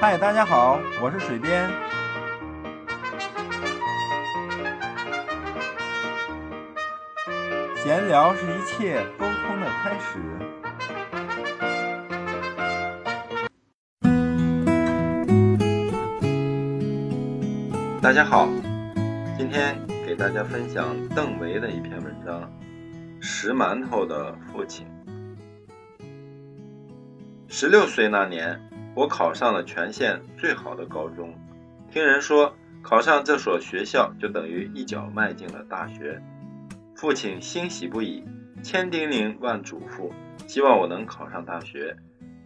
嗨，大家好，我是水边。闲聊是一切沟通的开始。大家好，今天给大家分享邓维的一篇文章《石馒头的父亲》。十六岁那年，我考上了全县最好的高中。听人说，考上这所学校就等于一脚迈进了大学。父亲欣喜不已，千叮咛万嘱咐，希望我能考上大学，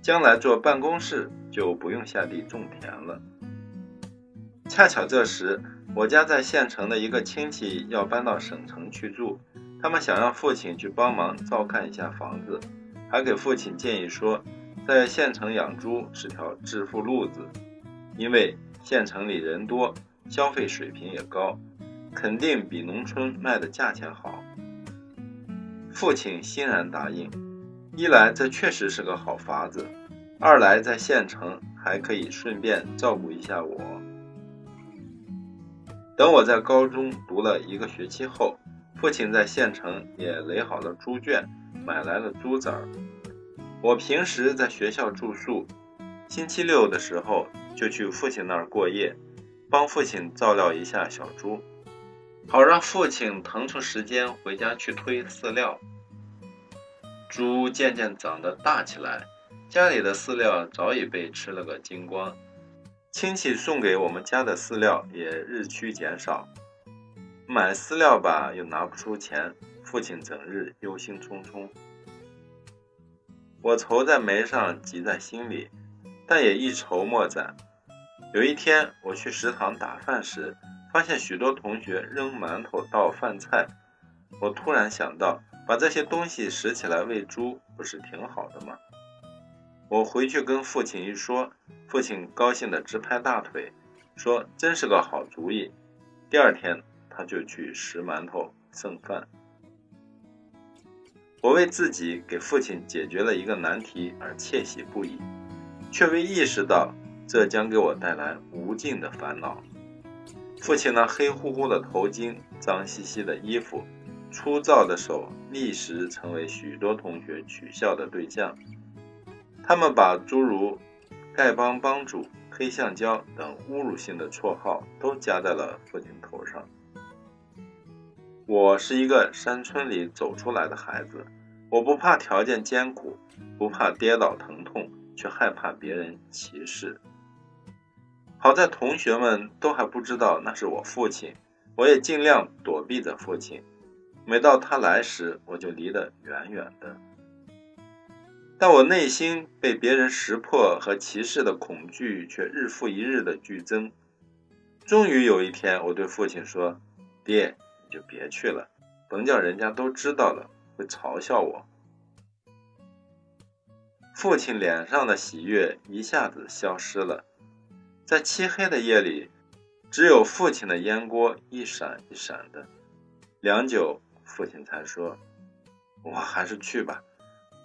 将来做办公室就不用下地种田了。恰巧这时，我家在县城的一个亲戚要搬到省城去住，他们想让父亲去帮忙照看一下房子，还给父亲建议说，在县城养猪是条致富路子，因为县城里人多，消费水平也高。肯定比农村卖的价钱好。父亲欣然答应，一来这确实是个好法子，二来在县城还可以顺便照顾一下我。等我在高中读了一个学期后，父亲在县城也垒好了猪圈，买来了猪崽儿。我平时在学校住宿，星期六的时候就去父亲那儿过夜，帮父亲照料一下小猪。好让父亲腾出时间回家去推饲料。猪渐渐长得大起来，家里的饲料早已被吃了个精光，亲戚送给我们家的饲料也日趋减少。买饲料吧又拿不出钱，父亲整日忧心忡忡。我愁在眉上，急在心里，但也一筹莫展。有一天我去食堂打饭时。发现许多同学扔馒头倒饭菜，我突然想到，把这些东西拾起来喂猪，不是挺好的吗？我回去跟父亲一说，父亲高兴的直拍大腿，说真是个好主意。第二天，他就去拾馒头剩饭。我为自己给父亲解决了一个难题而窃喜不已，却未意识到这将给我带来无尽的烦恼。父亲那黑乎乎的头巾、脏兮兮的衣服、粗糙的手，立时成为许多同学取笑的对象。他们把诸如“丐帮帮主”“黑橡胶”等侮辱性的绰号都加在了父亲头上。我是一个山村里走出来的孩子，我不怕条件艰苦，不怕跌倒疼痛，却害怕别人歧视。好在同学们都还不知道那是我父亲，我也尽量躲避着父亲。每到他来时，我就离得远远的。但我内心被别人识破和歧视的恐惧却日复一日的剧增。终于有一天，我对父亲说：“爹，就别去了，甭叫人家都知道了，会嘲笑我。”父亲脸上的喜悦一下子消失了。在漆黑的夜里，只有父亲的烟锅一闪一闪的。良久，父亲才说：“我还是去吧，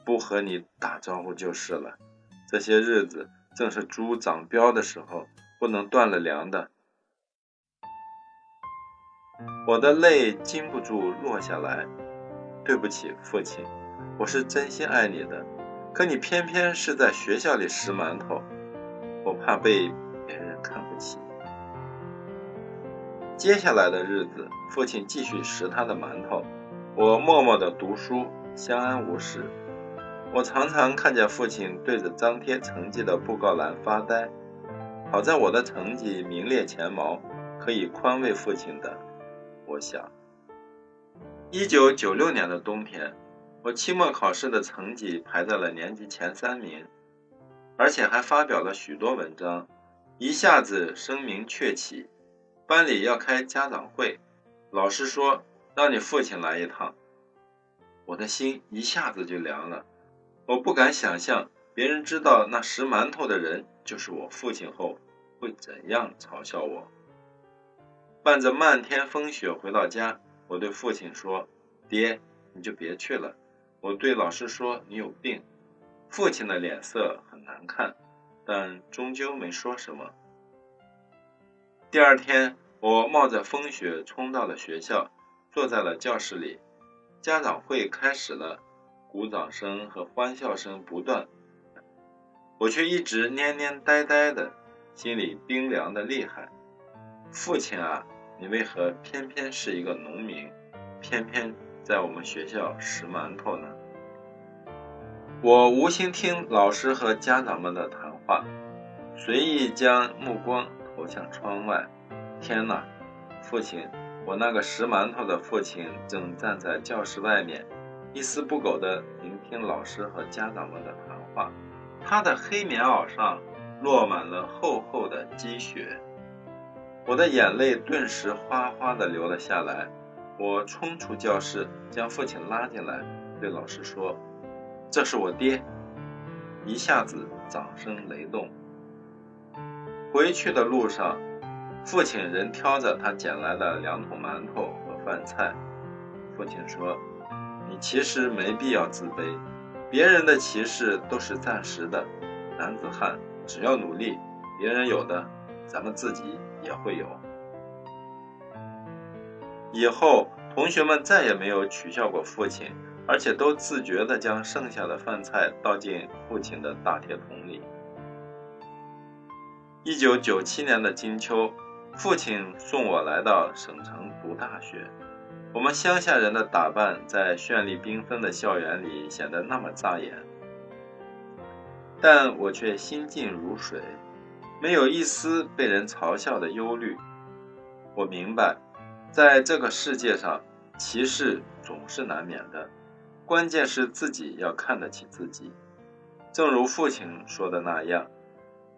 不和你打招呼就是了。这些日子正是猪长膘的时候，不能断了粮的。”我的泪禁不住落下来。对不起，父亲，我是真心爱你的，可你偏偏是在学校里拾馒头，我怕被别人。看不起。接下来的日子，父亲继续拾他的馒头，我默默地读书，相安无事。我常常看见父亲对着张贴成绩的布告栏发呆。好在我的成绩名列前茅，可以宽慰父亲的。我想，一九九六年的冬天，我期末考试的成绩排在了年级前三名，而且还发表了许多文章。一下子声名鹊起，班里要开家长会，老师说让你父亲来一趟，我的心一下子就凉了。我不敢想象别人知道那拾馒头的人就是我父亲后会怎样嘲笑我。伴着漫天风雪回到家，我对父亲说：“爹，你就别去了。”我对老师说：“你有病。”父亲的脸色很难看。但终究没说什么。第二天，我冒着风雪冲到了学校，坐在了教室里。家长会开始了，鼓掌声和欢笑声不断，我却一直蔫蔫呆呆的，心里冰凉的厉害。父亲啊，你为何偏偏是一个农民，偏偏在我们学校拾馒头呢？我无心听老师和家长们的谈话，随意将目光投向窗外。天哪，父亲！我那个拾馒头的父亲正站在教室外面，一丝不苟地聆听老师和家长们的谈话。他的黑棉袄上落满了厚厚的积雪，我的眼泪顿时哗哗地流了下来。我冲出教室，将父亲拉进来，对老师说：“这是我爹。”一下子掌声雷动。回去的路上。父亲仍挑着他捡来的两桶馒头和饭菜。父亲说：“你其实没必要自卑，别人的歧视都是暂时的。男子汉只要努力，别人有的，咱们自己也会有。”以后，同学们再也没有取笑过父亲，而且都自觉地将剩下的饭菜倒进父亲的大铁桶里。一九九七年的金秋。父亲送我来到省城读大学，我们乡下人的打扮在绚丽缤纷的校园里显得那么扎眼，但我却心静如水，没有一丝被人嘲笑的忧虑。我明白，在这个世界上，歧视总是难免的，关键是自己要看得起自己。正如父亲说的那样，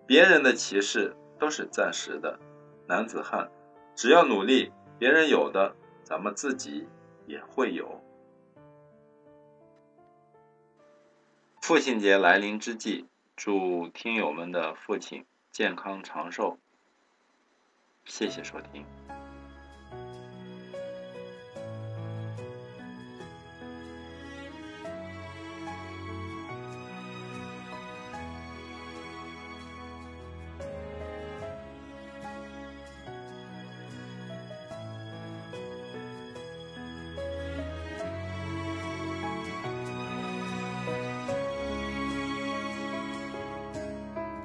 别人的歧视都是暂时的。男子汉，只要努力，别人有的，咱们自己也会有。父亲节来临之际，祝听友们的父亲健康长寿。谢谢收听。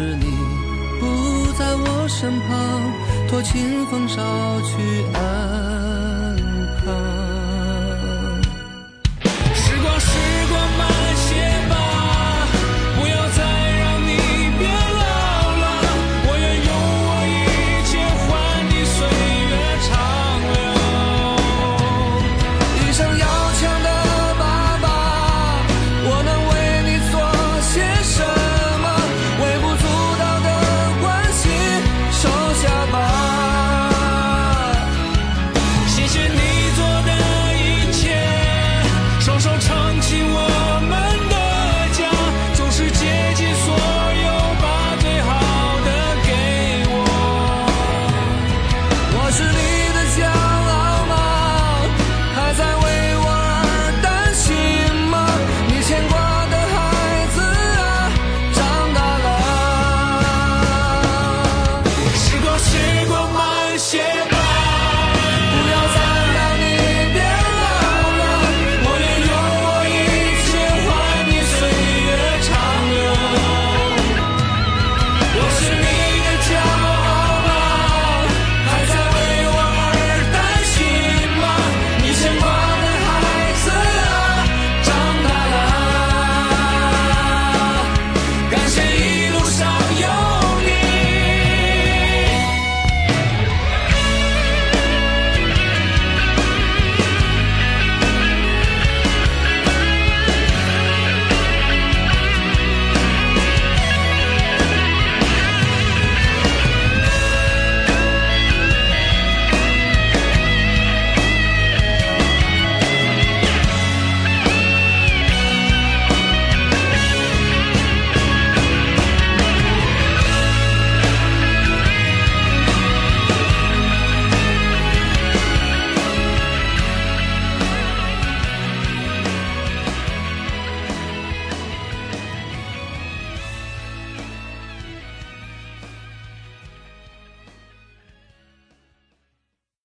是你不在我身旁托清风捎去安